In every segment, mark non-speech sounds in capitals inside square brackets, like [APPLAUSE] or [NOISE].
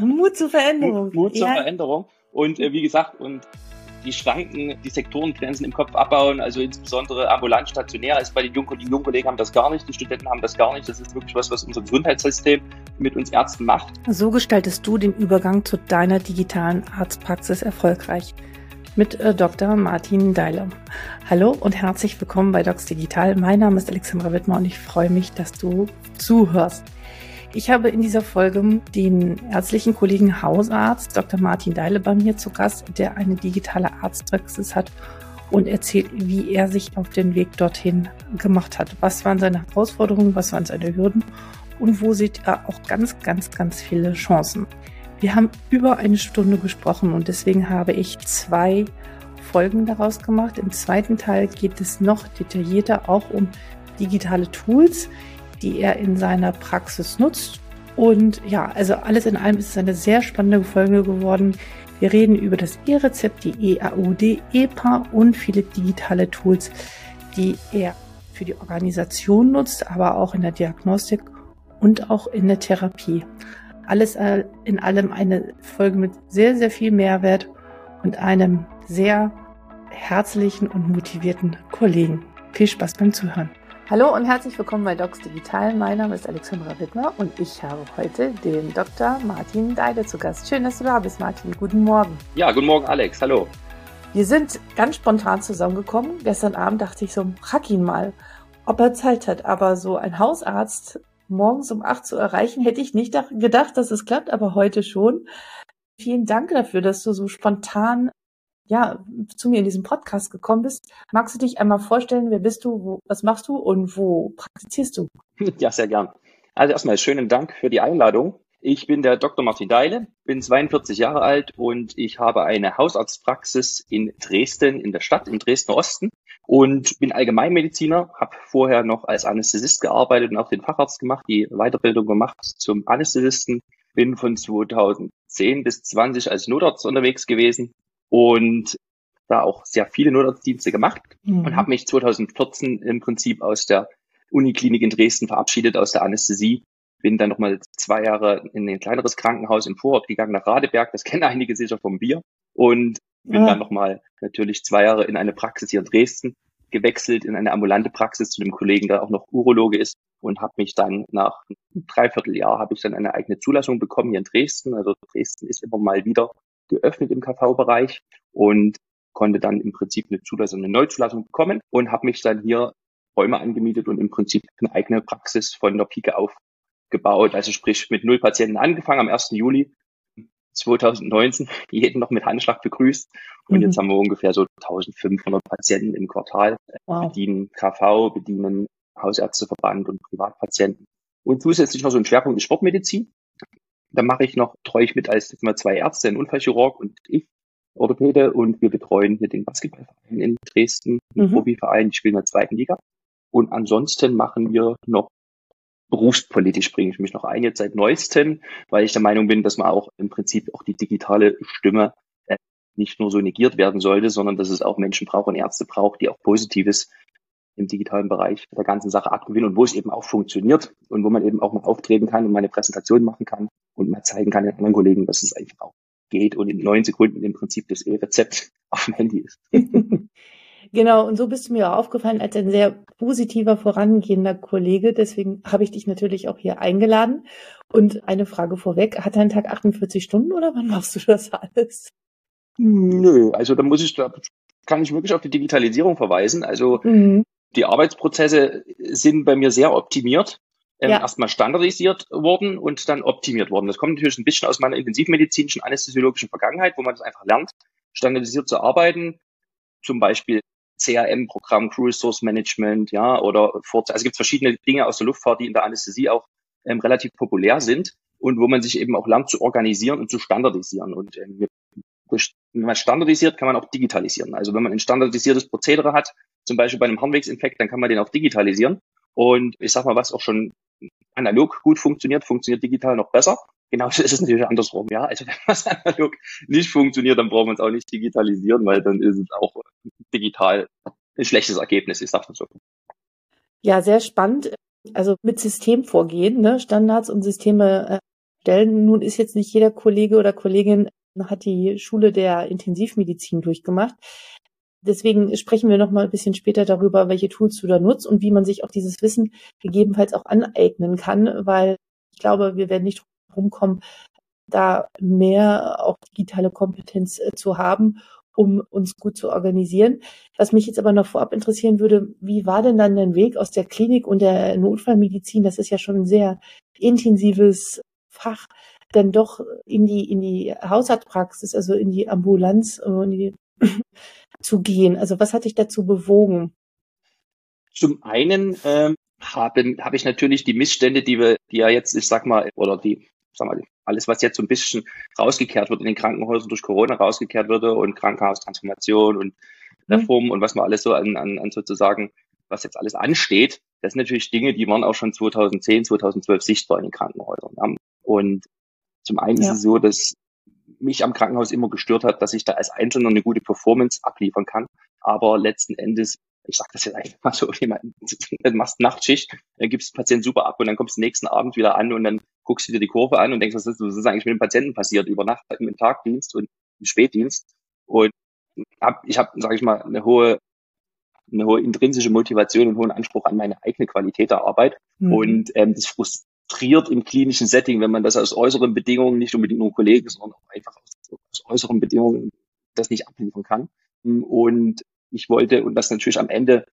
Mut zur Veränderung. Mut, Mut zur ja. Veränderung. Und äh, wie gesagt, und die Schranken, die Sektorengrenzen im Kopf abbauen, also insbesondere ambulant stationär ist bei den Jungen, die Jungkollegen haben das gar nicht, die Studenten haben das gar nicht. Das ist wirklich was, was unser Gesundheitssystem mit uns Ärzten macht. So gestaltest du den Übergang zu deiner digitalen Arztpraxis erfolgreich mit äh, Dr. Martin Deiler. Hallo und herzlich willkommen bei Docs Digital. Mein Name ist Alexandra Wittmer und ich freue mich, dass du zuhörst. Ich habe in dieser Folge den ärztlichen Kollegen Hausarzt Dr. Martin Deile bei mir zu Gast, der eine digitale Arztpraxis hat und erzählt, wie er sich auf den Weg dorthin gemacht hat. Was waren seine Herausforderungen, was waren seine Hürden und wo sieht er auch ganz, ganz, ganz viele Chancen. Wir haben über eine Stunde gesprochen und deswegen habe ich zwei Folgen daraus gemacht. Im zweiten Teil geht es noch detaillierter auch um digitale Tools, die er in seiner Praxis nutzt. Und ja, also alles in allem ist es eine sehr spannende Folge geworden. Wir reden über das E-Rezept, die EAUD, EPA und viele digitale Tools, die er für die Organisation nutzt, aber auch in der Diagnostik und auch in der Therapie. Alles in allem eine Folge mit sehr, sehr viel Mehrwert und einem sehr herzlichen und motivierten Kollegen. Viel Spaß beim Zuhören. Hallo und herzlich willkommen bei Docs Digital. Mein Name ist Alexandra Wittmer und ich habe heute den Dr. Martin Deide zu Gast. Schön, dass du da bist, Martin. Guten Morgen. Ja, guten Morgen, Alex. Hallo. Wir sind ganz spontan zusammengekommen. Gestern Abend dachte ich so, frag ihn mal, ob er Zeit hat. Aber so ein Hausarzt morgens um acht zu erreichen, hätte ich nicht gedacht, dass es klappt, aber heute schon. Vielen Dank dafür, dass du so spontan ja, zu mir in diesem Podcast gekommen bist. Magst du dich einmal vorstellen, wer bist du, wo, was machst du und wo praktizierst du? [LAUGHS] Ja, sehr gern. Also erstmal schönen Dank für die Einladung. Ich bin der Dr. Martin Deile, bin 42 Jahre alt und ich habe eine Hausarztpraxis in Dresden, in der Stadt, im Dresdner Osten und bin Allgemeinmediziner, habe vorher noch als Anästhesist gearbeitet und auch den Facharzt gemacht, die Weiterbildung gemacht zum Anästhesisten, bin von 2010 bis 20 als Notarzt unterwegs gewesen und da auch sehr viele Notarztdienste gemacht mhm. und habe mich 2014 im Prinzip aus der Uniklinik in Dresden verabschiedet, aus der Anästhesie. Bin dann nochmal zwei Jahre in ein kleineres Krankenhaus im Vorort gegangen nach Radeberg. Das kennen einige sicher vom Bier. Und bin ja. dann nochmal natürlich zwei Jahre in eine Praxis hier in Dresden gewechselt, in eine ambulante Praxis zu einem Kollegen, der auch noch Urologe ist und habe mich dann nach einem Dreivierteljahr habe ich dann eine eigene Zulassung bekommen hier in Dresden. Also Dresden ist immer mal wieder geöffnet im KV-Bereich und konnte dann im Prinzip eine Zulassung, eine Neuzulassung bekommen und habe mich dann hier Räume angemietet und im Prinzip eine eigene Praxis von der Pike aufgebaut. Also sprich mit null Patienten angefangen am 1. Juli 2019, [LAUGHS] jeden noch mit Handschlag begrüßt. Und mhm. jetzt haben wir ungefähr so 1500 Patienten im Quartal, wow. bedienen KV, bedienen Hausärzteverband und Privatpatienten. Und zusätzlich noch so ein Schwerpunkt ist Sportmedizin. Da mache ich noch, treue ich mit als mal zwei Ärzte, ein Unfallchirurg und ich, Orthopäde, und wir betreuen hier den Basketballverein in Dresden, den mhm. Profiverein, ich spiele in der zweiten Liga. Und ansonsten machen wir noch berufspolitisch bringe ich mich noch ein, jetzt seit neuestem, weil ich der Meinung bin, dass man auch im Prinzip auch die digitale Stimme äh, nicht nur so negiert werden sollte, sondern dass es auch Menschen braucht und Ärzte braucht, die auch Positives im digitalen Bereich der ganzen Sache abgewinnen und wo es eben auch funktioniert und wo man eben auch mal auftreten kann und mal eine Präsentation machen kann und mal zeigen kann den anderen Kollegen, dass es einfach auch geht und in neun Sekunden im Prinzip das E-Rezept [LAUGHS] auf dem Handy ist. [LAUGHS] Genau, und so bist du mir auch aufgefallen als ein sehr positiver, vorangehender Kollege. Deswegen habe ich dich natürlich auch hier eingeladen. Und eine Frage vorweg, hat dein Tag 48 Stunden oder wann machst du das alles? Nö, also da muss ich, da kann ich wirklich auf die Digitalisierung verweisen. Also mhm. die Arbeitsprozesse sind bei mir sehr optimiert. Ähm, ja. Erstmal standardisiert worden und dann optimiert worden. Das kommt natürlich ein bisschen aus meiner intensivmedizinischen, anästhesiologischen Vergangenheit, wo man das einfach lernt, standardisiert zu arbeiten. Zum Beispiel CRM-Programm, Crew Resource Management, ja, oder Forza. Also es gibt verschiedene Dinge aus der Luftfahrt, die in der Anästhesie auch ähm, relativ populär sind und wo man sich eben auch lernt zu organisieren und zu standardisieren. Und ähm, wenn man standardisiert, kann man auch digitalisieren. Also wenn man ein standardisiertes Prozedere hat, zum Beispiel bei einem Harnwegsinfekt, dann kann man den auch digitalisieren. Und ich sag mal, was auch schon analog gut funktioniert, funktioniert digital noch besser. [LAUGHS] Genauso ist es natürlich andersrum, ja. Also wenn was analog nicht funktioniert, dann brauchen wir es auch nicht digitalisieren, weil dann ist es auch digital ein schlechtes Ergebnis, ich sage so. Ja, sehr spannend. Also mit System vorgehen, ne? Standards und Systeme äh, stellen. Nun ist jetzt nicht jeder Kollege oder Kollegin hat die Schule der Intensivmedizin durchgemacht. Deswegen sprechen wir noch mal ein bisschen später darüber, welche Tools du da nutzt und wie man sich auch dieses Wissen gegebenenfalls auch aneignen kann, weil ich glaube, wir werden nicht rumkommen, da mehr auch digitale Kompetenz äh, zu haben, um uns gut zu organisieren. Was mich jetzt aber noch vorab interessieren würde, wie war denn dann dein Weg aus der Klinik und der Notfallmedizin? Das ist ja schon ein sehr intensives Fach, dann doch in die, in die Hausarztpraxis, also in die Ambulanz äh, in die, zu gehen. Also was hat dich dazu bewogen? Zum einen ähm, habe hab ich natürlich die Missstände, die wir, die ja jetzt, ich sag mal, oder die, sag mal, alles, was jetzt so ein bisschen rausgekehrt wird in den Krankenhäusern durch Corona rausgekehrt würde und Krankenhaustransformation und mhm. Reform mhm. und was man alles so an, an, an sozusagen, was jetzt alles ansteht, das sind natürlich Dinge, die waren auch schon 2010, 2012 sichtbar in den Krankenhäusern. Und zum einen ja. ist es so, dass mich am Krankenhaus immer gestört hat, dass ich da als Einzelner eine gute Performance abliefern kann, aber letzten Endes ich sage das jetzt einfach mal so, [LAUGHS] du machst Nachtschicht, dann gibst den Patienten super ab und dann kommst du nächsten Abend wieder an und dann guckst du dir die Kurve an und denkst, was ist, was ist eigentlich mit dem Patienten passiert über Nacht im Tagdienst und im Spätdienst. Und hab, ich habe, sage ich mal, eine hohe, eine hohe intrinsische Motivation und hohen Anspruch an meine eigene Qualität der Arbeit. Mhm. Und ähm, das frustriert im klinischen Setting, wenn man das aus äußeren Bedingungen, nicht unbedingt nur Kollegen, sondern auch einfach aus, aus äußeren Bedingungen das nicht abliefern kann. Und ich wollte, und das natürlich am Ende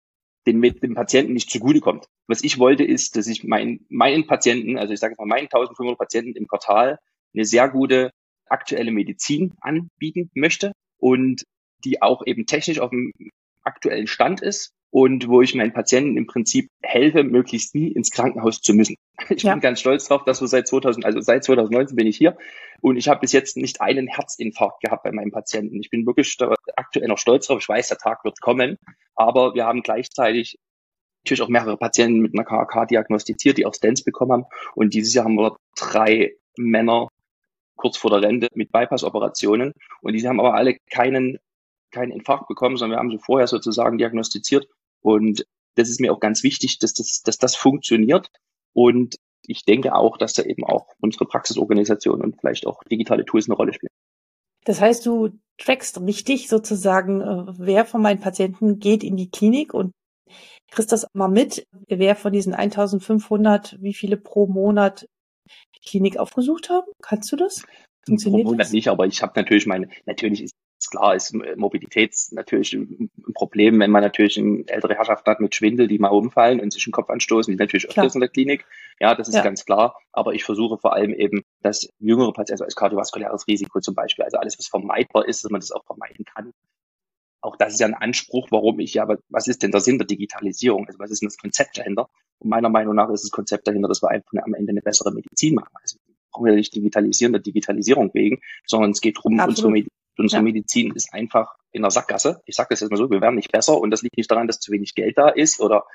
den, dem Patienten nicht zugutekommt. Was ich wollte, ist, dass ich mein, meinen Patienten, also ich sage mal meinen 1500 Patienten im Quartal, eine sehr gute aktuelle Medizin anbieten möchte und die auch eben technisch auf dem aktuellen Stand ist und wo ich meinen Patienten im Prinzip helfe, möglichst nie ins Krankenhaus zu müssen. [LAUGHS] Ich ja. bin ganz stolz drauf, dass wir seit 2000, also seit 2019 bin ich hier und ich habe bis jetzt nicht einen Herzinfarkt gehabt bei meinem Patienten. Ich bin wirklich aktuell noch stolz drauf. Ich weiß, der Tag wird kommen, aber wir haben gleichzeitig natürlich auch mehrere Patienten mit einer KAK diagnostiziert, die auch Stents bekommen haben und dieses Jahr haben wir drei Männer kurz vor der Rente mit Bypass-Operationen und diese haben aber alle keinen keinen Infarkt bekommen, sondern wir haben sie vorher sozusagen diagnostiziert und das ist mir auch ganz wichtig, dass das, dass das funktioniert. Und ich denke auch, dass da eben auch unsere Praxisorganisation und vielleicht auch digitale Tools eine Rolle spielen. Das heißt, du trackst richtig sozusagen, äh, wer von meinen Patienten geht in die Klinik und kriegst das mal mit, wer von diesen 1500, wie viele pro Monat die Klinik aufgesucht haben? Kannst du das? Funktioniert pro Monat das? nicht, aber ich habe natürlich meine, natürlich ist ist klar, ist Mobilität natürlich ein Problem, wenn man natürlich ältere Herrschaft hat mit Schwindel, die mal umfallen und sich den Kopf anstoßen, die natürlich klar. öfters in der Klinik. Ja, das ist ja. ganz klar. Aber ich versuche vor allem eben, dass jüngere Patienten, also als kardiovaskuläres Risiko zum Beispiel, also alles, was vermeidbar ist, dass man das auch vermeiden kann. Auch das ist ja ein Anspruch, warum ich ja, aber was ist denn der Sinn der Digitalisierung? Also was ist denn das Konzept dahinter? Und meiner Meinung nach ist das Konzept dahinter, dass wir einfach am Ende eine bessere Medizin machen. Also brauchen wir nicht digitalisieren der Digitalisierung wegen, sondern es geht darum, unsere Medizin Unsere ja. Medizin ist einfach in der Sackgasse. Ich sage das jetzt mal so, wir werden nicht besser und das liegt nicht daran, dass zu wenig Geld da ist oder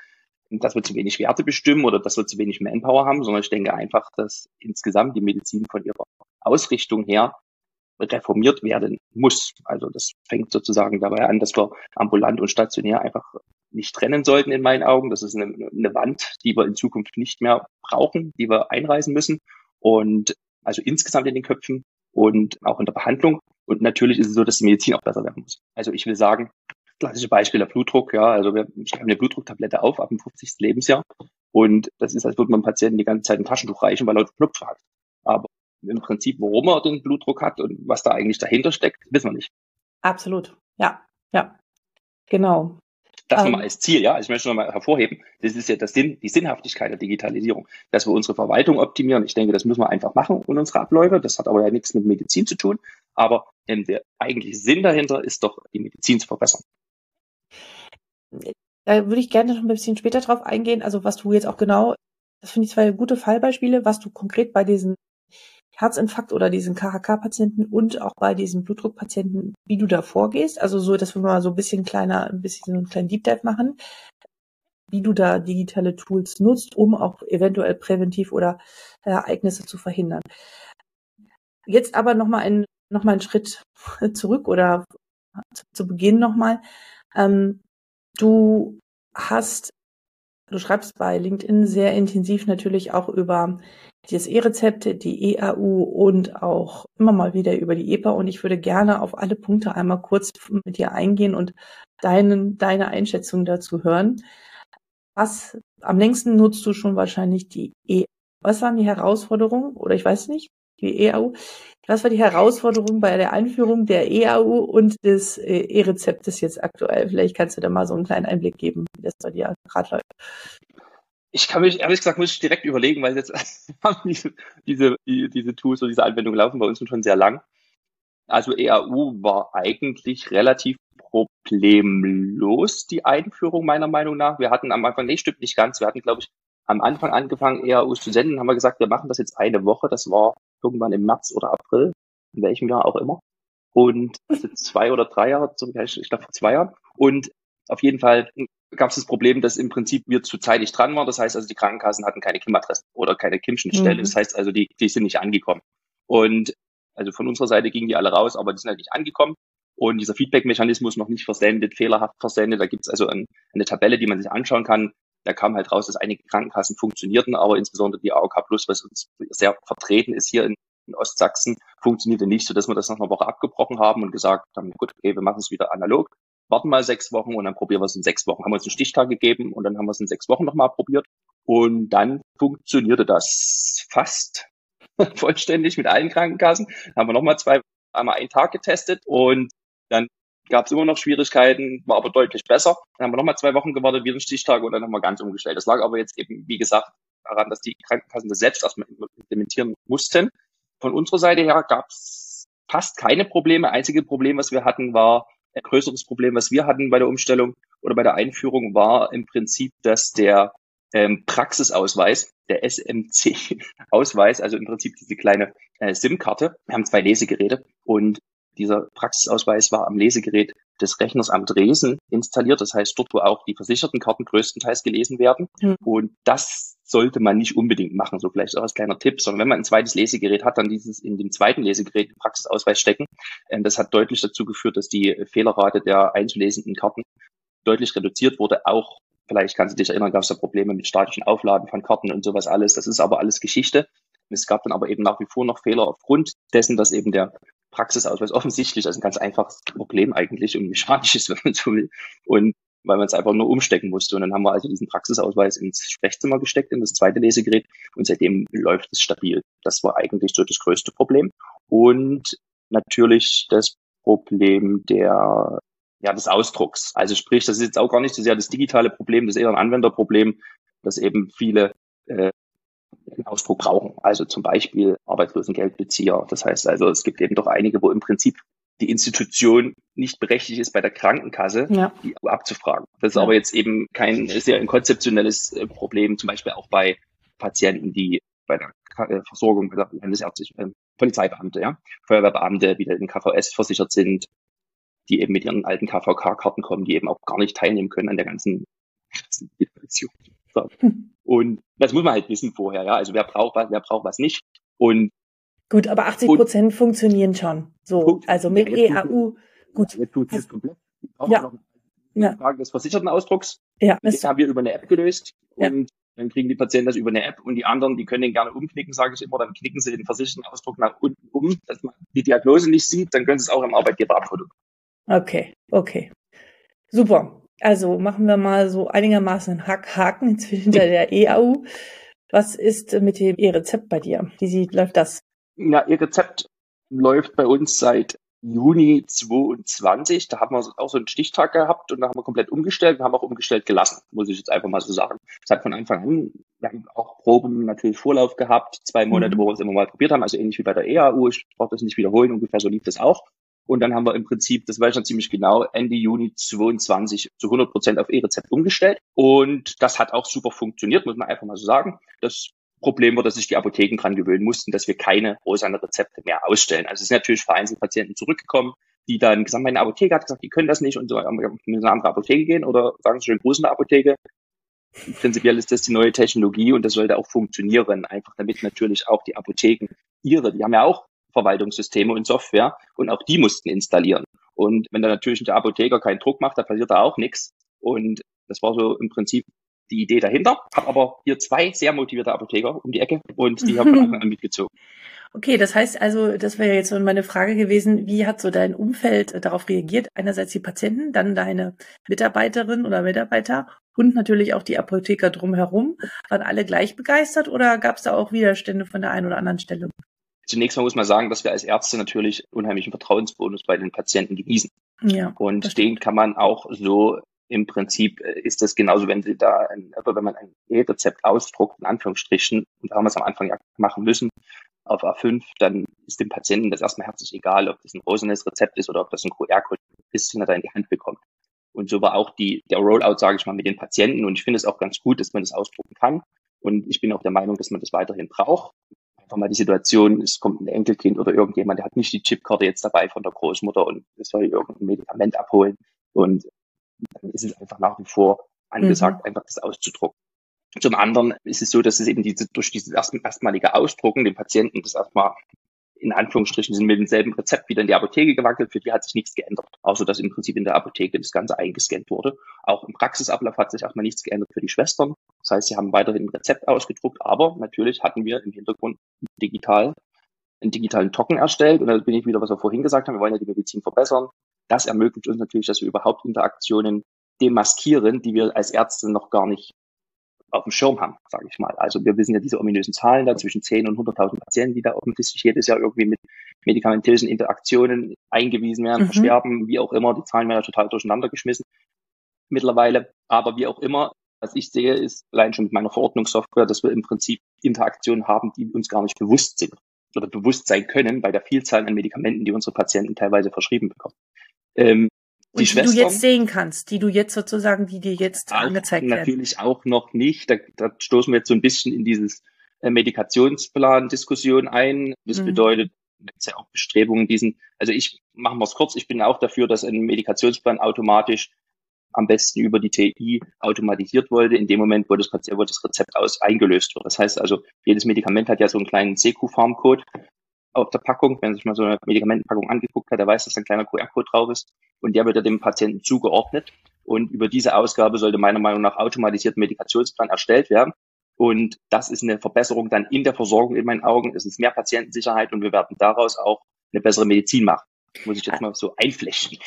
dass wir zu wenig Werte bestimmen oder dass wir zu wenig Manpower haben, sondern ich denke einfach, dass insgesamt die Medizin von ihrer Ausrichtung her reformiert werden muss. Also das fängt sozusagen dabei an, dass wir ambulant und stationär einfach nicht trennen sollten in meinen Augen. Das ist eine, eine Wand, die wir in Zukunft nicht mehr brauchen, die wir einreißen müssen. Und also insgesamt in den Köpfen und auch in der Behandlung. Und natürlich ist es so, dass die Medizin auch besser werden muss. Also ich will sagen, klassische Beispiel der Blutdruck, ja, also wir schreiben eine Blutdrucktablette auf ab dem 50. Lebensjahr und das ist, als würde man Patienten die ganze Zeit ein Taschentuch reichen, weil er einen Knopf hat. Aber im Prinzip, warum er den Blutdruck hat und was da eigentlich dahinter steckt, wissen wir nicht. Absolut, ja, ja, genau. Das ähm, nochmal als Ziel, ja. Ich möchte nochmal hervorheben, das ist ja das Sinn, die Sinnhaftigkeit der Digitalisierung, dass wir unsere Verwaltung optimieren. Ich denke, das müssen wir einfach machen und unsere Abläufe. Das hat aber ja nichts mit Medizin zu tun. Aber ähm, der eigentliche Sinn dahinter ist doch, die Medizin zu verbessern. Da würde ich gerne noch ein bisschen später drauf eingehen. Also was du jetzt auch genau, das finde ich zwei gute Fallbeispiele, was du konkret bei diesen Herzinfarkt oder diesen KHK-Patienten und auch bei diesen Blutdruckpatienten, wie du da vorgehst. Also so, dass wir mal so ein bisschen kleiner, ein bisschen so einen kleinen Deep Dive machen, wie du da digitale Tools nutzt, um auch eventuell präventiv oder Ereignisse zu verhindern. Jetzt aber nochmal ein, noch mal einen Schritt [LAUGHS] zurück oder zu, zu Beginn nochmal. Ähm, du hast Du schreibst bei LinkedIn sehr intensiv natürlich auch über das E-Rezept, die EAU und auch immer mal wieder über die EPA. Und ich würde gerne auf alle Punkte einmal kurz mit dir eingehen und deinen, deine Einschätzung dazu hören. Was am längsten nutzt du schon wahrscheinlich die E. Was waren die Herausforderungen? Oder ich weiß nicht, die EAU. Was war die Herausforderung bei der Einführung der EAU und des äh, E-Rezeptes jetzt aktuell? Vielleicht kannst du da mal so einen kleinen Einblick geben, wie das bei dir gerade läuft. Ich kann mich, ehrlich gesagt, muss ich direkt überlegen, weil jetzt [LAUGHS] diese, diese, diese Tools oder diese Anwendungen laufen bei uns schon sehr lang. Also EAU war eigentlich relativ problemlos, die Einführung meiner Meinung nach. Wir hatten am Anfang, nee, stimmt nicht ganz. Wir hatten, glaube ich, am Anfang angefangen, EAUs zu senden, haben wir gesagt, wir machen das jetzt eine Woche. Das war irgendwann im März oder April, in welchem Jahr auch immer. Und [LAUGHS] also zwei oder drei Jahre, ich glaube vor zwei Jahren. Und auf jeden Fall gab es das Problem, dass im Prinzip wir zu zeitig dran waren. Das heißt also, die Krankenkassen hatten keine KIM-Adressen oder keine KIM-Schnittstelle. Mhm. Das heißt also, die, die sind nicht angekommen. Und also von unserer Seite gingen die alle raus, aber die sind halt nicht angekommen. Und dieser Feedback-Mechanismus noch nicht versendet, fehlerhaft versendet. Da gibt es also ein, eine Tabelle, die man sich anschauen kann, da kam halt raus, dass einige Krankenkassen funktionierten, aber insbesondere die AOK Plus, was uns sehr vertreten ist hier in, in Ostsachsen, funktionierte nicht, so dass wir das nach einer Woche abgebrochen haben und gesagt haben, gut, okay, wir machen es wieder analog, warten mal sechs Wochen und dann probieren wir es in sechs Wochen. Haben wir uns einen Stichtag gegeben und dann haben wir es in sechs Wochen nochmal probiert. Und dann funktionierte das fast [LAUGHS] vollständig mit allen Krankenkassen. Dann haben wir nochmal zwei, einmal einen Tag getestet und dann gab es immer noch Schwierigkeiten, war aber deutlich besser. Dann haben wir nochmal zwei Wochen gewartet, wieder einen Stichtag und dann haben wir ganz umgestellt. Das lag aber jetzt eben, wie gesagt, daran, dass die Krankenkassen das selbst erstmal implementieren mussten. Von unserer Seite her gab es fast keine Probleme. Einzige Problem, was wir hatten, war ein größeres Problem, was wir hatten bei der Umstellung oder bei der Einführung, war im Prinzip, dass der ähm, Praxisausweis, der SMC-Ausweis, also im Prinzip diese kleine äh, SIM-Karte. Wir haben zwei Lesegeräte und dieser Praxisausweis war am Lesegerät des Rechners am Dresden installiert. Das heißt, dort, wo auch die versicherten Karten größtenteils gelesen werden. Mhm. Und das sollte man nicht unbedingt machen. So vielleicht auch als kleiner Tipp, sondern wenn man ein zweites Lesegerät hat, dann dieses in dem zweiten Lesegerät den Praxisausweis stecken. Ähm, das hat deutlich dazu geführt, dass die Fehlerrate der einzulesenden Karten deutlich reduziert wurde. Auch vielleicht kannst du dich erinnern, gab es da Probleme mit statischen Aufladen von Karten und sowas alles. Das ist aber alles Geschichte. Es gab dann aber eben nach wie vor noch Fehler aufgrund dessen, dass eben der Praxisausweis offensichtlich als ein ganz einfaches Problem eigentlich und mechanisches, [LAUGHS] wenn man so will. Und weil man es einfach nur umstecken musste. Und dann haben wir also diesen Praxisausweis ins Sprechzimmer gesteckt, in das zweite Lesegerät. Und seitdem läuft es stabil. Das war eigentlich so das größte Problem. Und natürlich das Problem der, ja, des Ausdrucks. Also sprich, das ist jetzt auch gar nicht so sehr das digitale Problem, das ist eher ein Anwenderproblem, dass eben viele äh, einen Ausdruck brauchen. Also zum Beispiel Arbeitslosengeldbezieher. Das heißt also, es gibt eben doch einige, wo im Prinzip die Institution nicht berechtigt ist, bei der Krankenkasse ja. die abzufragen. Das ist ja. aber jetzt eben kein, ein konzeptionelles äh, Problem, zum Beispiel auch bei Patienten, die bei der äh, Versorgung, Landesärztlichen äh, Polizeibeamte, ja, Feuerwehrbeamte, die in KVS versichert sind, die eben mit ihren alten KVK-Karten kommen, die eben auch gar nicht teilnehmen können an der ganzen Situation. Hm. Und das muss man halt wissen vorher, ja. Also wer braucht was, wer braucht was nicht. Und gut, aber 80 Prozent funktionieren schon. So, also mit ja, EAU. Gut. Jetzt tut es komplett. Ja. ja. Frage des versicherten Ausdrucks. Ja. Das haben wir über eine App gelöst. Ja. Und dann kriegen die Patienten das über eine App und die anderen, die können den gerne umknicken, sage ich immer, dann knicken sie den versicherten Ausdruck nach unten um, dass man die Diagnose nicht sieht, dann können sie es auch im Arbeitgeber abfotografieren. Okay, okay. Super. Also machen wir mal so einigermaßen Haken [LAUGHS] inzwischen der EAU. Was ist mit dem E-Rezept bei dir? Wie sieht, läuft das? Ja, E-Rezept läuft bei uns seit Juni 22. Da haben wir auch so einen Stichtag gehabt und da haben wir komplett umgestellt und haben auch umgestellt gelassen, muss ich jetzt einfach mal so sagen. Es hat von Anfang an, wir haben auch Proben natürlich Vorlauf gehabt, zwei Monate, mhm. wo wir es immer mal probiert haben, also ähnlich wie bei der EAU. Ich brauche das nicht wiederholen, ungefähr so lief das auch. Und dann haben wir im Prinzip, das weiß ich noch ziemlich genau, Ende Juni 22 zu 100 Prozent auf E-Rezept umgestellt. Und das hat auch super funktioniert, muss man einfach mal so sagen. Das Problem war, dass sich die Apotheken dran gewöhnen mussten, dass wir keine rosane Rezepte mehr ausstellen. Also es sind natürlich vereinzelt Patienten zurückgekommen, die dann gesagt, meine Apotheke hat gesagt, die können das nicht und so, wir müssen in eine andere Apotheke gehen oder sagen Sie schön Gruß in der Apotheke. Prinzipiell ist das die neue Technologie und das sollte auch funktionieren, einfach damit natürlich auch die Apotheken ihre, die haben ja auch Verwaltungssysteme und Software und auch die mussten installieren. Und wenn da natürlich der Apotheker keinen Druck macht, da passiert da auch nichts. Und das war so im Prinzip die Idee dahinter, habe aber hier zwei sehr motivierte Apotheker um die Ecke und die haben von Anfang an mitgezogen. Okay, das heißt also, das wäre jetzt so meine Frage gewesen, wie hat so dein Umfeld darauf reagiert? Einerseits die Patienten, dann deine Mitarbeiterin oder Mitarbeiter und natürlich auch die Apotheker drumherum. Waren alle gleich begeistert oder gab es da auch Widerstände von der einen oder anderen Stelle? Zunächst mal muss man sagen, dass wir als Ärzte natürlich unheimlichen Vertrauensbonus bei den Patienten genießen. Ja, und den kann man auch so im Prinzip äh, ist das genauso, wenn Sie da, ein, wenn man ein E-Rezept ausdruckt, in Anführungsstrichen, und da haben wir es am Anfang ja machen müssen, auf A5, dann ist dem Patienten das erstmal herzlich egal, ob das ein rosanes Rezept ist oder ob das ein QR-Code ist, den er da in die Hand bekommt. Und so war auch die, der Rollout, sage ich mal, mit den Patienten. Und ich finde es auch ganz gut, dass man das ausdrucken kann. Und ich bin auch der Meinung, dass man das weiterhin braucht. Einfach mal die Situation, es kommt ein Enkelkind oder irgendjemand, der hat nicht die Chipkarte jetzt dabei von der Großmutter und soll irgendein Medikament abholen. Und dann ist es einfach nach wie vor angesagt, mhm. einfach das auszudrucken. Zum anderen ist es so, dass es eben diese, durch dieses erstmalige Ausdrucken den Patienten das erstmal in Anführungsstrichen sind mit demselben Rezept wieder in die Apotheke gewackelt. Für die hat sich nichts geändert, außer dass im Prinzip in der Apotheke das Ganze eingescannt wurde. Auch im Praxisablauf hat sich erstmal nichts geändert für die Schwestern. Das heißt, sie haben weiterhin ein Rezept ausgedruckt, aber natürlich hatten wir im Hintergrund digital einen digitalen Token erstellt. Und da bin ich wieder, was wir vorhin gesagt haben, wir wollen ja die Medizin verbessern. Das ermöglicht uns natürlich, dass wir überhaupt Interaktionen demaskieren, die wir als Ärzte noch gar nicht auf dem Schirm haben, sage ich mal. Also wir wissen ja diese ominösen Zahlen da zwischen 10 und 100.000 Patienten, die da offensichtlich jedes Jahr irgendwie mit medikamentösen Interaktionen eingewiesen werden, mhm. versterben, wie auch immer. Die Zahlen werden ja total durcheinander geschmissen mittlerweile. Aber wie auch immer, was ich sehe, ist allein schon mit meiner Verordnungssoftware, dass wir im Prinzip Interaktionen haben, die uns gar nicht bewusst sind oder bewusst sein können bei der Vielzahl an Medikamenten, die unsere Patienten teilweise verschrieben bekommen. Ähm, die, die du jetzt sehen kannst, die du jetzt sozusagen, die dir jetzt angezeigt werden. Natürlich auch noch nicht. Da, da stoßen wir jetzt so ein bisschen in dieses äh, Medikationsplan-Diskussion ein. Das mhm. bedeutet, gibt ja auch Bestrebungen, diesen, also ich machen wir es kurz, ich bin auch dafür, dass ein Medikationsplan automatisch am besten über die TI automatisiert wurde, in dem Moment, wo das, wo das Rezept aus eingelöst wird. Das heißt also, jedes Medikament hat ja so einen kleinen CQ-Farm-Code auf der Packung. Wenn sich mal so eine Medikamentenpackung angeguckt hat, der weiß, dass ein kleiner QR-Code drauf ist und der wird ja dem Patienten zugeordnet. Und über diese Ausgabe sollte meiner Meinung nach automatisiert Medikationsplan erstellt werden. Und das ist eine Verbesserung dann in der Versorgung in meinen Augen. Es ist mehr Patientensicherheit und wir werden daraus auch eine bessere Medizin machen. Muss ich jetzt mal so einflechten.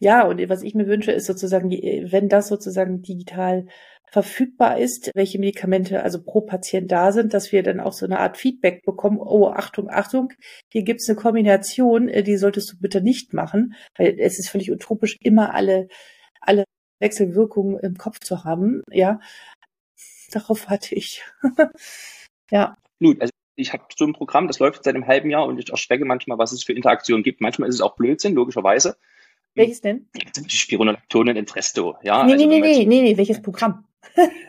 Ja, und was ich mir wünsche, ist sozusagen, wenn das sozusagen digital verfügbar ist, welche Medikamente also pro Patient da sind, dass wir dann auch so eine Art Feedback bekommen, oh, Achtung, Achtung, hier gibt's eine Kombination, äh, die solltest du bitte nicht machen, weil es ist völlig utopisch, immer alle, alle Wechselwirkungen im Kopf zu haben, ja. Darauf warte ich. [LAUGHS] ja. Gut, also ich habe so ein Programm, das läuft seit einem halben Jahr und ich erschrecke manchmal, was es für Interaktionen gibt. Manchmal ist es auch Blödsinn, logischerweise. Welches denn? Spironolactone und Entresto. Ja, nee, also, nee, nee, nee, nee, welches Programm?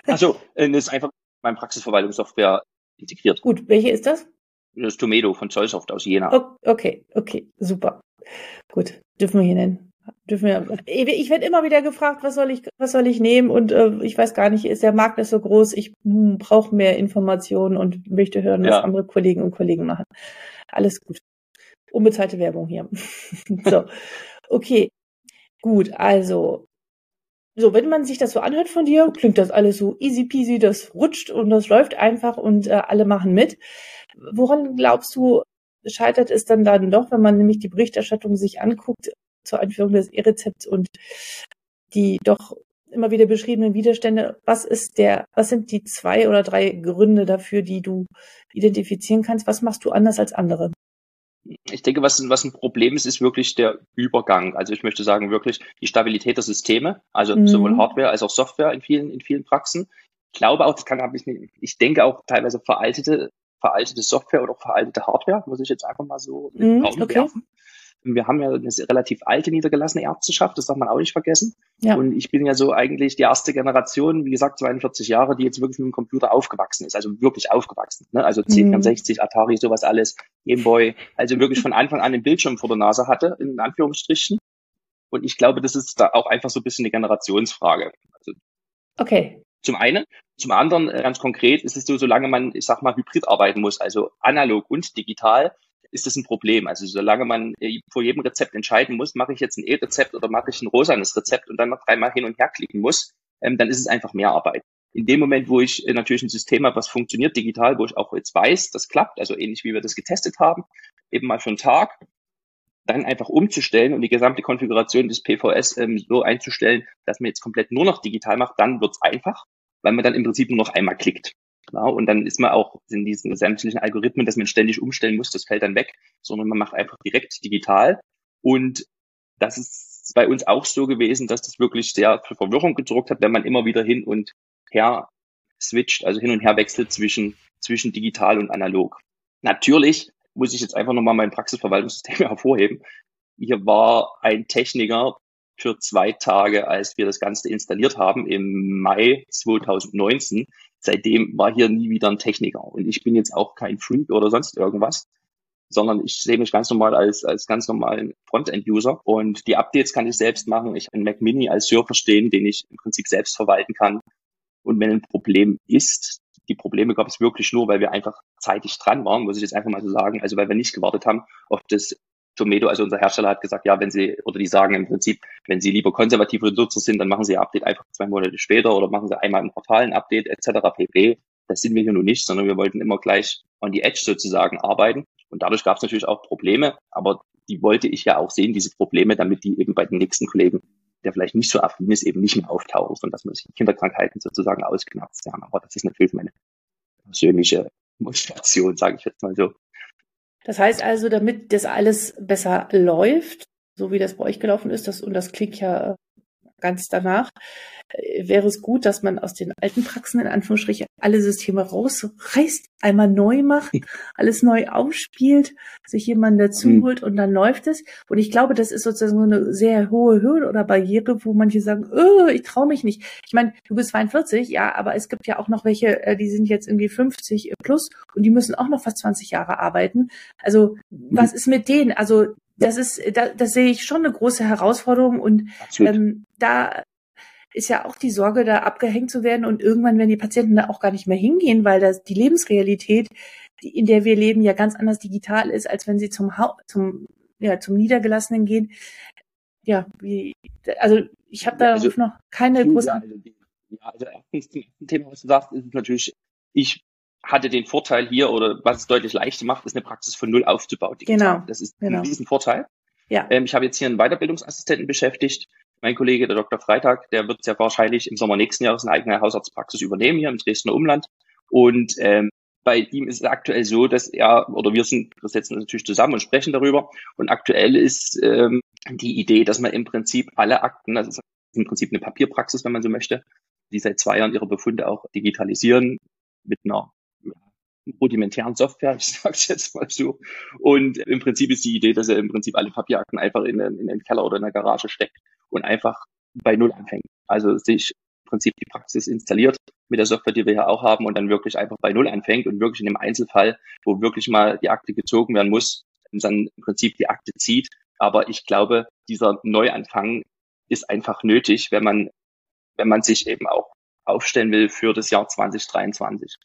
Also, das ist einfach mein Praxisverwaltungssoftware integriert. Gut, welche ist das? Das Tomedo von Zollsoft aus Jena. Okay, okay, super. Gut, dürfen wir hier nennen. Dürfen wir, ich werde immer wieder gefragt, was soll ich, was soll ich nehmen? Und äh, ich weiß gar nicht, ist der Markt nicht so groß? Ich hm, brauche mehr Informationen und möchte hören, was ja. andere Kollegen und Kollegen machen. Alles gut. Unbezahlte Werbung hier. [LAUGHS] so, okay, gut. Also so, wenn man sich das so anhört von dir, klingt das alles so easy peasy, das rutscht und das läuft einfach und äh, alle machen mit. Woran glaubst du, scheitert es dann dann doch, wenn man nämlich die Berichterstattung sich anguckt zur Einführung des E-Rezepts und die doch immer wieder beschriebenen Widerstände, was ist der, was sind die zwei oder drei Gründe dafür, die du identifizieren kannst? Was machst du anders als andere? Ich denke, was, was ein Problem ist, ist wirklich der Übergang. Also ich möchte sagen, wirklich die Stabilität der Systeme, also mhm. sowohl Hardware als auch Software in vielen, in vielen Praxen. Ich glaube auch, das kann ich nicht, ich denke auch teilweise veraltete, veraltete Software oder veraltete Hardware, muss ich jetzt einfach mal so mhm, okay. werfen. Wir haben ja eine relativ alte niedergelassene Ärzteschaft, das darf man auch nicht vergessen. Ja. Und ich bin ja so eigentlich die erste Generation, wie gesagt, 42 Jahre, die jetzt wirklich mit dem Computer aufgewachsen ist, also wirklich aufgewachsen. Ne? Also C64, mhm. Atari, sowas alles, Gameboy, also wirklich von Anfang an den Bildschirm vor der Nase hatte, in Anführungsstrichen. Und ich glaube, das ist da auch einfach so ein bisschen eine Generationsfrage. Also okay. Zum einen. Zum anderen, äh, ganz konkret, ist es so, solange man, ich sag mal, hybrid arbeiten muss, also analog und digital, ist das ein Problem. Also solange man äh, vor jedem Rezept entscheiden muss, mache ich jetzt ein E-Rezept oder mache ich ein rosanes Rezept und dann noch dreimal hin und her klicken muss, ähm, dann ist es einfach mehr Arbeit. in dem Moment, wo ich natürlich ein System habe, was funktioniert digital, wo ich auch jetzt weiß, das klappt, also ähnlich wie wir das getestet haben, eben mal für einen Tag, dann einfach umzustellen und die gesamte Konfiguration des PVS ähm, so einzustellen, dass man jetzt komplett nur noch digital macht, dann wird's einfach, weil man dann im Prinzip nur noch einmal klickt. Ja, und dann ist man auch in diesen sämtlichen Algorithmen, dass man ständig umstellen muss, das fällt dann weg, sondern man macht einfach direkt digital. Und das ist bei uns auch so gewesen, dass das wirklich sehr für Verwirrung gedruckt hat, wenn man immer wieder hin und her switcht, also hin und her wechselt zwischen, zwischen digital und analog. Natürlich muss ich jetzt einfach nochmal mein Praxisverwaltungssystem [LAUGHS] hervorheben. Hier war ein Techniker für zwei Tage, als wir das Ganze installiert haben im Mai 2019. Seitdem war hier nie wieder ein Techniker. Und ich bin jetzt auch kein Freak oder sonst irgendwas, sondern ich sehe mich ganz normal als, als ganz normalen Frontend-User. Und die Updates kann ich selbst machen. Ich einen Mac Mini als Server stehen, den ich im Prinzip selbst verwalten kann. Und wenn ein Problem ist, die Probleme gab es wirklich nur, weil wir einfach zeitig dran waren, muss ich jetzt einfach mal so sagen. Also weil wir nicht gewartet haben auf das Tomato, also unser Hersteller hat gesagt, ja, wenn Sie, oder die sagen im Prinzip, wenn Sie lieber konservative Nutzer sind, dann machen Sie Ihr Update einfach zwei Monate später oder machen Sie einmal im Quartal ein Update etc. pp. Das sind wir hier nur nicht, sondern wir wollten immer gleich on the edge sozusagen arbeiten. Und dadurch gab es natürlich auch Probleme, aber die wollte ich ja auch sehen, diese Probleme, damit die eben bei den nächsten Kollegen, der vielleicht nicht so affin ist, eben nicht mehr auftauchen und dass man sich Kinderkrankheiten sozusagen haben. Aber das ist natürlich meine persönliche Motivation, sage ich jetzt mal so. Das heißt also, damit das alles besser läuft, so wie das bei euch gelaufen ist, das, und das klingt ja ganz danach, äh, wäre es gut, dass man aus den alten Praxen in Anführungsstrichen alle Systeme rausreißt, einmal neu macht, [LAUGHS] alles neu aufspielt, sich jemand dazu mhm. holt und dann läuft es. Und ich glaube, das ist sozusagen so eine sehr hohe Hürde oder Barriere, wo manche sagen, oh, ich traue mich nicht. Ich meine, du bist 42, ja, aber es gibt ja auch noch welche, äh, die sind jetzt irgendwie 50 plus und die müssen auch noch fast 20 Jahre arbeiten. Also was mhm. ist mit denen? Also das ist, da, das sehe ich schon eine große Herausforderung und ähm, da ist ja auch die Sorge, da abgehängt zu werden und irgendwann werden die Patienten da auch gar nicht mehr hingehen, weil das die Lebensrealität, die, in der wir leben, ja ganz anders digital ist, als wenn sie zum ha zum ja zum Niedergelassenen gehen. Ja, wie also ich habe da also, noch keine große. Also, [LAUGHS] ja, also erstens Thema, was du sagst, ist natürlich, ich hatte den Vorteil hier oder was es deutlich leichter macht, ist eine Praxis von null aufzubauen. Genau. Das ist genau. ein Riesenvorteil. Ja. Ähm, ich habe jetzt hier einen Weiterbildungsassistenten beschäftigt. Mein Kollege, der Dr. Freitag, der wird sehr wahrscheinlich im Sommer nächsten Jahres eine eigene Hausarztpraxis übernehmen hier im Dresdner Umland. Und ähm, bei ihm ist es aktuell so, dass er oder wir sind, wir setzen uns natürlich zusammen und sprechen darüber. Und aktuell ist ähm, die Idee, dass man im Prinzip alle Akten, das ist im Prinzip eine Papierpraxis, wenn man so möchte, die seit zwei Jahren ihre Befunde auch digitalisieren mit einer rudimentären Software, [LAUGHS] ich sage es jetzt mal so. Und im Prinzip ist die Idee, dass er im Prinzip alle Papierakten einfach in, in den Keller oder in der Garage steckt und einfach bei Null anfängt. Also sich im Prinzip die Praxis installiert mit der Software, die wir hier auch haben und dann wirklich einfach bei Null anfängt und wirklich in dem Einzelfall, wo wirklich mal die Akte gezogen werden muss, dann im Prinzip die Akte zieht. Aber ich glaube, dieser Neuanfang ist einfach nötig, wenn man, wenn man sich eben auch aufstellen will für das Jahr 2023.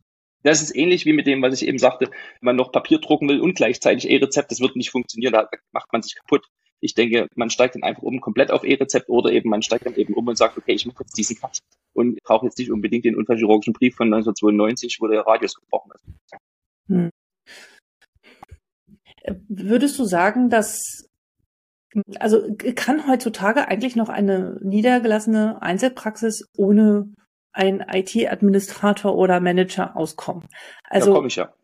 Das ist ähnlich wie mit dem, was ich eben sagte, wenn man noch Papier drucken will und gleichzeitig E-Rezept, das wird nicht funktionieren, da macht man sich kaputt. Ich denke, man steigt dann einfach um komplett auf E-Rezept oder eben man steigt dann eben um und sagt, okay, ich mache jetzt diesen Cut und brauche jetzt nicht unbedingt den unfallchirurgischen Brief von 1992, wo der Radius gebrochen ist. Hm. Würdest du sagen, dass also kann heutzutage eigentlich noch eine niedergelassene Einzelpraxis ohne ein IT-Administrator oder Manager auskommen. Also, da komme ich ja.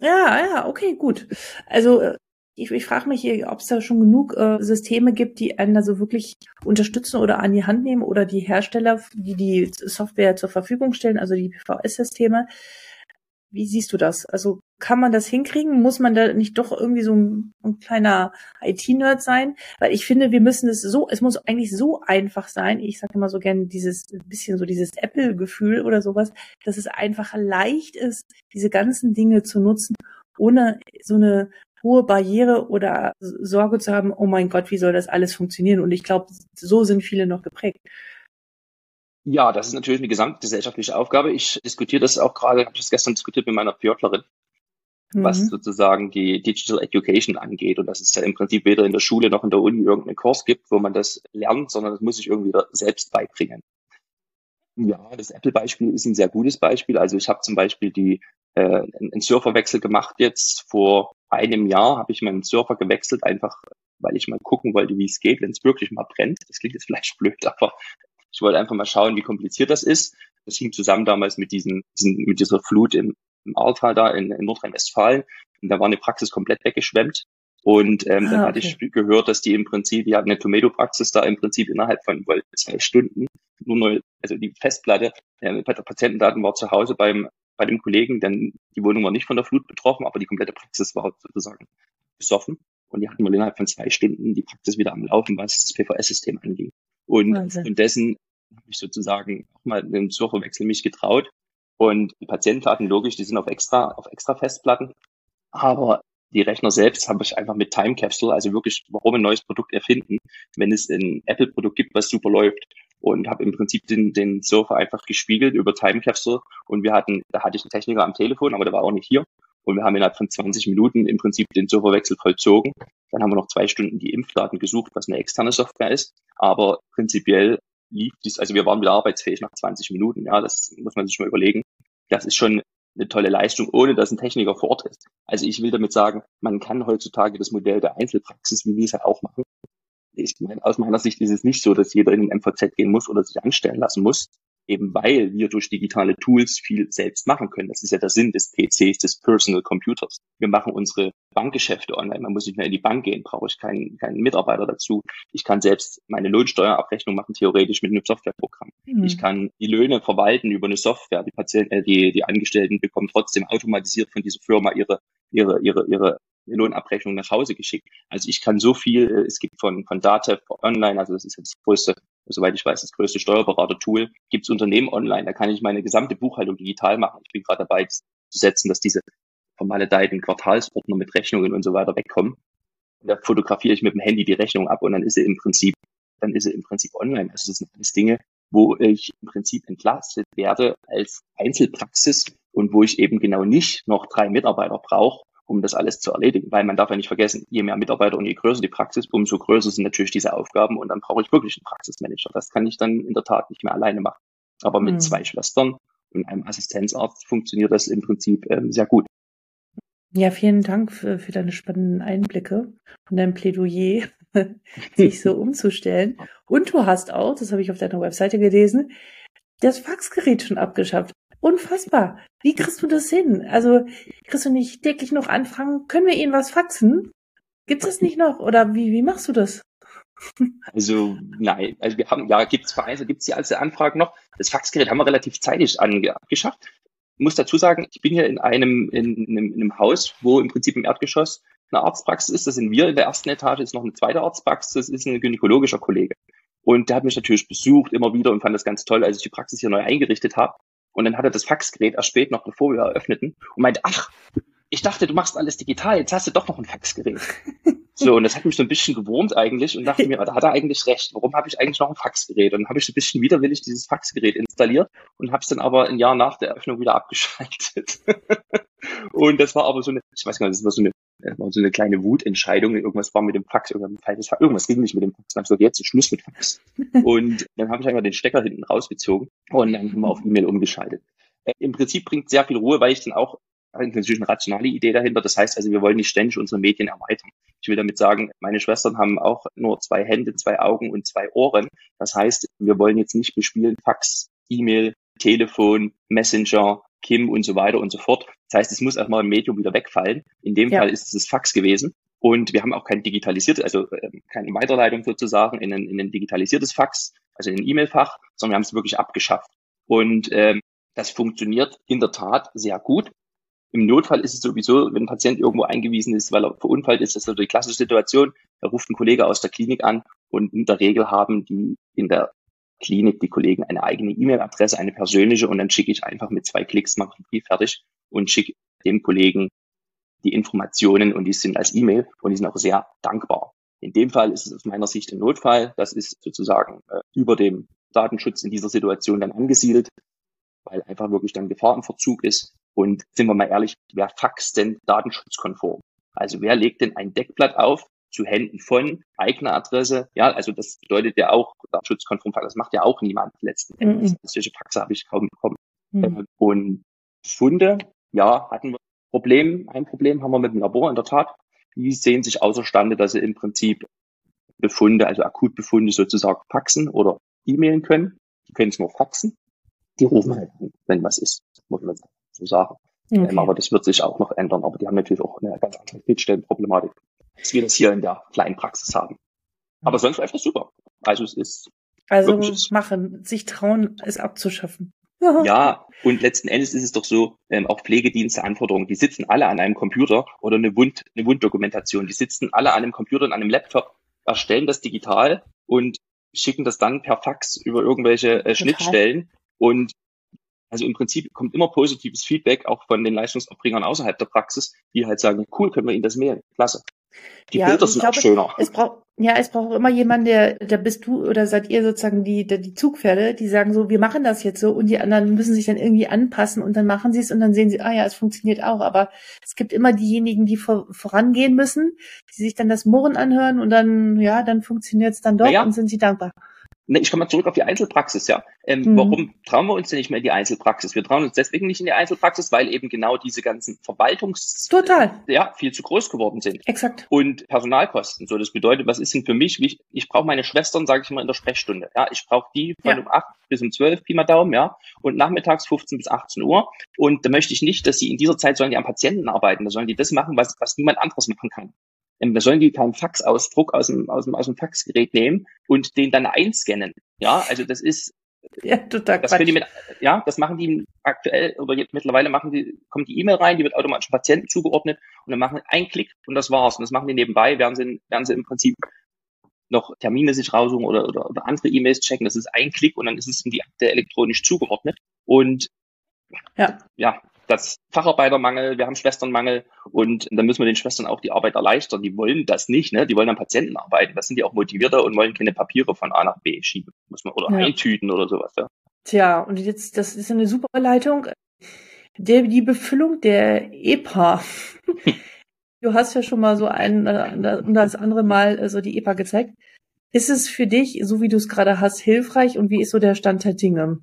Ja, ja, okay, gut. Also äh, ich, ich frage mich, ob es da schon genug äh, Systeme gibt, die einen also wirklich unterstützen oder an die Hand nehmen oder die Hersteller, die die Software zur Verfügung stellen, also die PVS-Systeme, wie siehst du das? Also kann man das hinkriegen? Muss man da nicht doch irgendwie so ein, ein kleiner IT-Nerd sein? Weil ich finde, wir müssen es so, es muss eigentlich so einfach sein. Ich sage immer so gerne dieses bisschen so dieses Apple-Gefühl oder sowas, dass es einfach leicht ist, diese ganzen Dinge zu nutzen, ohne so eine hohe Barriere oder Sorge zu haben, oh mein Gott, wie soll das alles funktionieren? Und ich glaube, so sind viele noch geprägt. Ja, das ist natürlich eine gesamtgesellschaftliche Aufgabe. Ich diskutiere das auch gerade, habe ich das gestern diskutiert mit meiner Pjörtlerin, mhm. was sozusagen die Digital Education angeht. Und dass es ja im Prinzip weder in der Schule noch in der Uni irgendeinen Kurs gibt, wo man das lernt, sondern das muss sich irgendwie selbst beibringen. Ja, das Apple-Beispiel ist ein sehr gutes Beispiel. Also ich habe zum Beispiel die äh, einen Surferwechsel gemacht jetzt vor einem Jahr habe ich meinen Surfer gewechselt, einfach weil ich mal gucken wollte, wie es geht, wenn es wirklich mal brennt. Das klingt jetzt vielleicht blöd, aber ich wollte einfach mal schauen, wie kompliziert das ist. Das hing zusammen damals mit diesen, diesen mit dieser Flut im, im Ahrtal da in, in Nordrhein-Westfalen. Und da war eine Praxis komplett weggeschwemmt. Und ähm, ah, dann hatte okay. ich gehört, dass die im Prinzip, die hatten eine Tomato-Praxis da im Prinzip innerhalb von weil zwei Stunden nur neu, also die Festplatte äh, der Patientendaten war zu Hause beim bei dem Kollegen, denn die Wohnung war nicht von der Flut betroffen, aber die komplette Praxis war sozusagen besoffen. Und die hatten mal innerhalb von zwei Stunden die Praxis wieder am Laufen, was das PVS-System anging. Und Wahnsinn. dessen habe ich sozusagen auch mal einen Surferwechsel mich getraut. Und die Patientendaten, logisch, die sind auf extra, auf extra Festplatten. Aber die Rechner selbst habe ich einfach mit Time Capsule, also wirklich, warum ein neues Produkt erfinden, wenn es ein Apple-Produkt gibt, was super läuft. Und habe im Prinzip den, den Surfer einfach gespiegelt über Time Capsule. Und wir hatten, da hatte ich einen Techniker am Telefon, aber der war auch nicht hier. Und wir haben innerhalb von 20 Minuten im Prinzip den Serverwechsel vollzogen. Dann haben wir noch zwei Stunden die Impfdaten gesucht, was eine externe Software ist. Aber prinzipiell lief dies, also wir waren wieder arbeitsfähig nach 20 Minuten. Ja, das muss man sich mal überlegen. Das ist schon eine tolle Leistung, ohne dass ein Techniker vor Ort ist. Also ich will damit sagen, man kann heutzutage das Modell der Einzelpraxis, wie wir es ja auch machen. Ich meine, aus meiner Sicht ist es nicht so, dass jeder in den MVZ gehen muss oder sich anstellen lassen muss, eben weil wir durch digitale Tools viel selbst machen können. Das ist ja der Sinn des PCs, des Personal Computers. Wir machen unsere Bankgeschäfte online. Man muss nicht mehr in die Bank gehen, brauche ich keinen, keinen Mitarbeiter dazu. Ich kann selbst meine Lohnsteuerabrechnung machen, theoretisch mit einem Softwareprogramm. Mhm. Ich kann die Löhne verwalten über eine Software. Die Patienten, äh, die, die Angestellten bekommen trotzdem automatisiert von dieser Firma ihre, ihre, ihre, ihre Lohnabrechnung nach Hause geschickt. Also ich kann so viel, äh, es gibt von, von Datev online, also das ist jetzt das größte, soweit ich weiß, das größte Steuerberater-Tool, gibt es Unternehmen online, da kann ich meine gesamte Buchhaltung digital machen. Ich bin gerade dabei zu setzen, dass diese vermaledeiten Quartalsordner mit Rechnungen und so weiter wegkommen. Und da fotografiere ich mit dem Handy die Rechnung ab und dann ist sie im Prinzip, dann ist sie im Prinzip online. Also das sind alles Dinge, wo ich im Prinzip entlastet werde als Einzelpraxis und wo ich eben genau nicht noch drei Mitarbeiter brauche, um das alles zu erledigen. Weil man darf ja nicht vergessen, je mehr Mitarbeiter und je größer die Praxis, umso größer sind natürlich diese Aufgaben und dann brauche ich wirklich einen Praxismanager. Das kann ich dann in der Tat nicht mehr alleine machen. Aber mit mhm. zwei Schwestern und einem Assistenzarzt funktioniert das im Prinzip ähm, sehr gut. Ja, vielen Dank für, für deine spannenden Einblicke und dein Plädoyer, [LAUGHS] sich so umzustellen. [LAUGHS] Und du hast auch, das habe ich auf deiner Webseite gelesen, das Faxgerät schon abgeschafft. Unfassbar. Wie kriegst du das hin? Also kriegst du nicht täglich noch anfangen, können wir Ihnen was faxen? Gibt es nicht noch? Oder wie, wie machst du das? Also nein, also wir haben, ja, gibt es es die alte Anfrage noch. Das Faxgerät haben wir relativ zeitig abgeschafft. Ich muss dazu sagen, ich bin hier in einem, in, in, in einem Haus, wo im Prinzip im Erdgeschoss eine Arztpraxis ist. Das sind wir in der ersten Etage, ist noch eine zweite Arztpraxis, das ist ein gynäkologischer Kollege. Und der hat mich natürlich besucht immer wieder und fand das ganz toll, als ich die Praxis hier neu eingerichtet habe. Und dann hat er das Faxgerät erst spät noch, bevor wir eröffneten, und meinte, ach, ich dachte, du machst alles digital, jetzt hast du doch noch ein Faxgerät. [LAUGHS] So, und das hat mich so ein bisschen gewurmt eigentlich und dachte mir, da hat er eigentlich recht. Warum habe ich eigentlich noch ein Faxgerät? Und dann habe ich so ein bisschen widerwillig dieses Faxgerät installiert und habe es dann aber ein Jahr nach der Eröffnung wieder abgeschaltet. [LAUGHS] und das war aber so eine, ich weiß gar nicht, das war so eine, war so eine kleine Wutentscheidung. Irgendwas war mit dem Fax, irgendwas, irgendwas ging nicht mit dem Fax. Dann habe ich gesagt, jetzt ist Schluss mit Fax. [LAUGHS] Und dann habe ich einfach den Stecker hinten rausgezogen und dann haben wir auf E-Mail umgeschaltet. Äh, Im Prinzip bringt sehr viel Ruhe, weil ich dann auch natürlich eine rationale Idee dahinter. Das heißt also, wir wollen nicht ständig unsere Medien erweitern. Ich will damit sagen, meine Schwestern haben auch nur zwei Hände, zwei Augen und zwei Ohren. Das heißt, wir wollen jetzt nicht bespielen Fax, E-Mail, Telefon, Messenger, Kim und so weiter und so fort. Das heißt, es muss erstmal im Medium wieder wegfallen. In dem ja. Fall ist es das Fax gewesen. Und wir haben auch kein digitalisiertes, also äh, keine Weiterleitung sozusagen in ein, in ein digitalisiertes Fax, also in ein E-Mail-Fach, sondern wir haben es wirklich abgeschafft. Und ähm, das funktioniert in der Tat sehr gut. Im Notfall ist es sowieso, wenn ein Patient irgendwo eingewiesen ist, weil er verunfallt ist, das ist die klassische Situation. Da ruft ein Kollege aus der Klinik an und in der Regel haben die in der Klinik die Kollegen eine eigene E-Mail-Adresse, eine persönliche und dann schicke ich einfach mit zwei Klicks, mache Brief fertig und schicke dem Kollegen die Informationen und die sind als E-Mail und die sind auch sehr dankbar. In dem Fall ist es aus meiner Sicht ein Notfall. Das ist sozusagen äh, über dem Datenschutz in dieser Situation dann angesiedelt, weil einfach wirklich dann Gefahr im Verzug ist. Und sind wir mal ehrlich, wer faxt denn datenschutzkonform? Also wer legt denn ein Deckblatt auf zu Händen von eigener Adresse. Ja, also das bedeutet ja auch, datenschutzkonform, das macht ja auch niemand letzten Endes. Mhm. Solche Praxis habe ich kaum bekommen. Mhm. Und Funde, ja, hatten wir ein Problem, ein Problem haben wir mit dem Labor in der Tat. Die sehen sich außerstande, dass sie im Prinzip Befunde, also Akutbefunde sozusagen faxen oder e-mailen können. Die können es nur faxen. Die rufen halt an, wenn was ist, muss man so sagen. Okay. Ähm, aber das wird sich auch noch ändern. Aber die haben natürlich auch eine ganz andere Schnittstellenproblematik, als wir das hier in der kleinen Praxis haben. Aber sonst läuft das super. Also es ist also machen, sich trauen, es abzuschaffen. [LAUGHS] ja, [LAUGHS] und letzten Endes ist es doch so, ähm, auch Pflegedienste, Anforderungen, die sitzen alle an einem Computer oder eine, Wund, eine Wunddokumentation, die sitzen alle an einem Computer und an einem Laptop, erstellen das digital und schicken das dann per Fax über irgendwelche äh, Schnittstellen. Und also im Prinzip kommt immer positives Feedback auch von den Leistungserbringern außerhalb der Praxis, die halt sagen, cool, können wir Ihnen das mailen. Klasse. Die ja, Bilder sind glaube, auch schöner. Es braucht, ja, es braucht immer jemanden, der, da bist du oder seid ihr sozusagen die, die Zugpferde, die sagen so, wir machen das jetzt so und die anderen müssen sich dann irgendwie anpassen und dann machen sie es und dann sehen sie, ah ja, es funktioniert auch. Aber es gibt immer diejenigen, die vor, vorangehen müssen, die sich dann das Murren anhören und dann, ja, dann funktioniert es dann doch ja. und sind sie dankbar. Ich komme mal zurück auf die Einzelpraxis, ja. Ähm, mhm. Warum trauen wir uns denn nicht mehr in die Einzelpraxis? Wir trauen uns deswegen nicht in die Einzelpraxis, weil eben genau diese ganzen Verwaltungs Total. ja viel zu groß geworden sind. Exakt. Und Personalkosten. So, das bedeutet, was ist denn für mich? Ich, ich brauche meine Schwestern, sage ich mal in der Sprechstunde. Ja, ich brauche die von ja. um acht bis um zwölf Pi mal Daumen, ja, und nachmittags 15 bis 18 Uhr. Und da möchte ich nicht, dass sie in dieser Zeit sollen die am Patienten arbeiten. Da sollen die das machen, was was niemand anderes machen kann. Ähm, da sollen die keinen Faxausdruck aus dem, aus dem, aus dem Faxgerät nehmen und den dann einscannen. Ja, also das ist, [LAUGHS] ja, total das können die mit, ja, das machen die aktuell oder jetzt mittlerweile machen die, kommt die E-Mail rein, die wird automatisch Patienten zugeordnet und dann machen ein Klick und das war's. Und das machen die nebenbei, werden sie, werden sie im Prinzip noch Termine sich raussuchen oder, oder, oder andere E-Mails checken. Das ist ein Klick und dann ist es in die Akte elektronisch zugeordnet. Und ja, ja das Facharbeitermangel, wir haben Schwesternmangel und dann müssen wir den Schwestern auch die Arbeit erleichtern. Die wollen das nicht, ne? Die wollen am Patienten arbeiten. Das sind die auch motivierter und wollen keine Papiere von A nach B schieben, muss man oder ja. eintüten oder sowas. Ja. Tja, und jetzt, das ist eine super Leitung. Der, die Befüllung der EPA. [LAUGHS] du hast ja schon mal so ein äh, und das andere Mal äh, so die EPA gezeigt. Ist es für dich, so wie du es gerade hast, hilfreich und wie ist so der Stand der Dinge?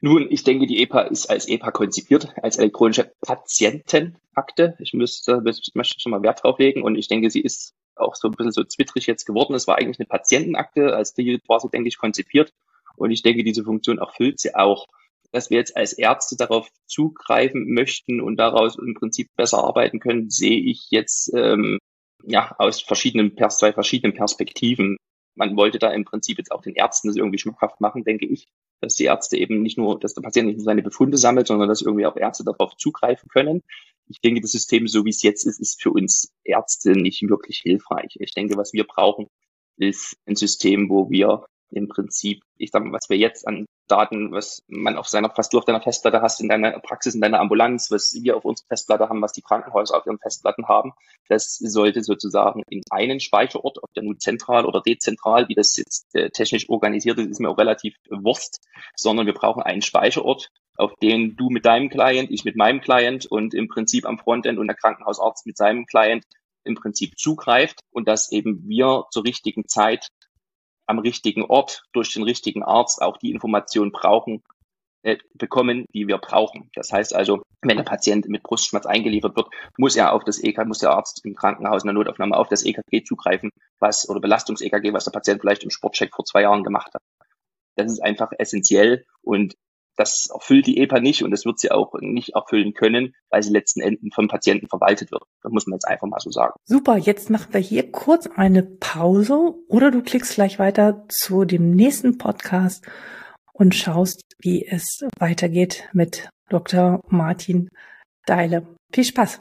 Nun, ich denke, die EPA ist als EPA konzipiert, als elektronische Patientenakte. Ich müsste, möchte schon mal Wert drauf legen und ich denke, sie ist auch so ein bisschen so zwittrig jetzt geworden. Es war eigentlich eine Patientenakte, als die war sie, denke ich, konzipiert und ich denke, diese Funktion erfüllt sie auch. Dass wir jetzt als Ärzte darauf zugreifen möchten und daraus im Prinzip besser arbeiten können, sehe ich jetzt ähm, ja aus verschiedenen, zwei verschiedenen Perspektiven man wollte da im Prinzip jetzt auch den Ärzten das irgendwie schmackhaft machen, denke ich, dass die Ärzte eben nicht nur, dass der Patient nicht nur seine Befunde sammelt, sondern dass irgendwie auch Ärzte darauf zugreifen können. Ich denke, das System, so wie es jetzt ist, ist für uns Ärzte nicht wirklich hilfreich. Ich denke, was wir brauchen, ist ein System, wo wir im Prinzip, ich sag mal, was wir jetzt an Daten, was man auf seiner, was du auf deiner Festplatte hast, in deiner Praxis, in deiner Ambulanz, was wir auf unserer Festplatte haben, was die Krankenhäuser auf ihren Festplatten haben, das sollte sozusagen in einen Speicherort, ob der nun zentral oder dezentral, wie das jetzt äh, technisch organisiert ist, ist mir auch relativ Wurst, sondern wir brauchen einen Speicherort, auf den du mit deinem Client, ich mit meinem Client und im Prinzip am Frontend und der Krankenhausarzt mit seinem Client im Prinzip zugreift und dass eben wir zur richtigen Zeit am richtigen Ort durch den richtigen Arzt auch die Information brauchen, äh, bekommen, die wir brauchen. Das heißt also, wenn der Patient mit Brustschmerz eingeliefert wird, muss er auf das EKG, muss der Arzt im Krankenhaus in der Notaufnahme auf das EKG zugreifen, was oder Belastungs-EKG, was der Patient vielleicht im Sportcheck vor zwei Jahren gemacht hat. Das ist einfach essentiell und das erfüllt die EPA nicht und das wird sie auch nicht erfüllen können, weil sie letzten Endes vom Patienten verwaltet wird. Das muss man jetzt einfach mal so sagen. Super, jetzt machen wir hier kurz eine Pause oder du klickst gleich weiter zu dem nächsten Podcast und schaust, wie es weitergeht mit Dr. Martin Deile. Viel Spaß!